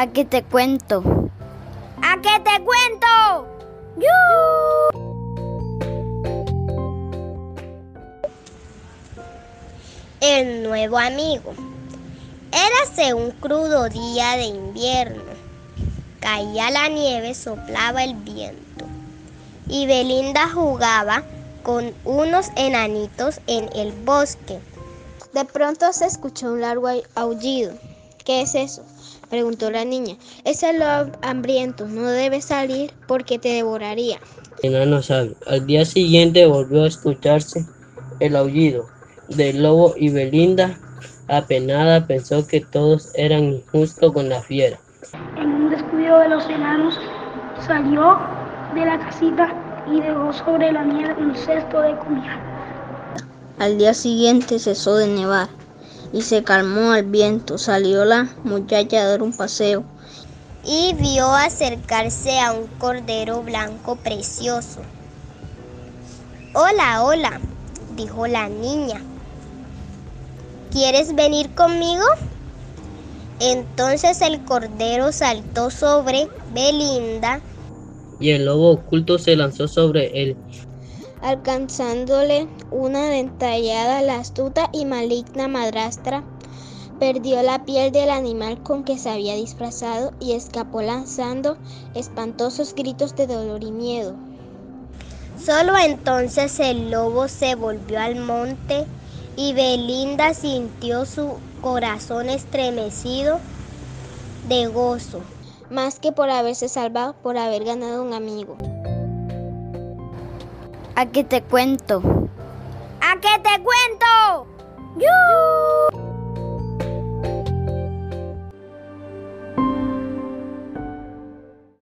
¿A qué te cuento? ¿A qué te cuento? El nuevo amigo. Érase un crudo día de invierno. Caía la nieve, soplaba el viento. Y Belinda jugaba con unos enanitos en el bosque. De pronto se escuchó un largo aullido. ¿Qué es eso? preguntó la niña. Es el lobo hambriento, no debe salir porque te devoraría. Enano sabio. Al día siguiente volvió a escucharse el aullido del lobo y Belinda, apenada, pensó que todos eran injustos con la fiera. En un descuido de los enanos, salió de la casita y dejó sobre la nieve un cesto de comida. Al día siguiente cesó de nevar y se calmó el viento. Salió la muchacha a dar un paseo y vio acercarse a un cordero blanco precioso. Hola, hola, dijo la niña. ¿Quieres venir conmigo? Entonces el cordero saltó sobre Belinda y el lobo oculto se lanzó sobre él, alcanzándole una dentallada la astuta y maligna madrastra. Perdió la piel del animal con que se había disfrazado y escapó lanzando espantosos gritos de dolor y miedo. Solo entonces el lobo se volvió al monte y Belinda sintió su corazón estremecido de gozo. Más que por haberse salvado, por haber ganado un amigo. ¿A qué te cuento? ¿A qué te cuento?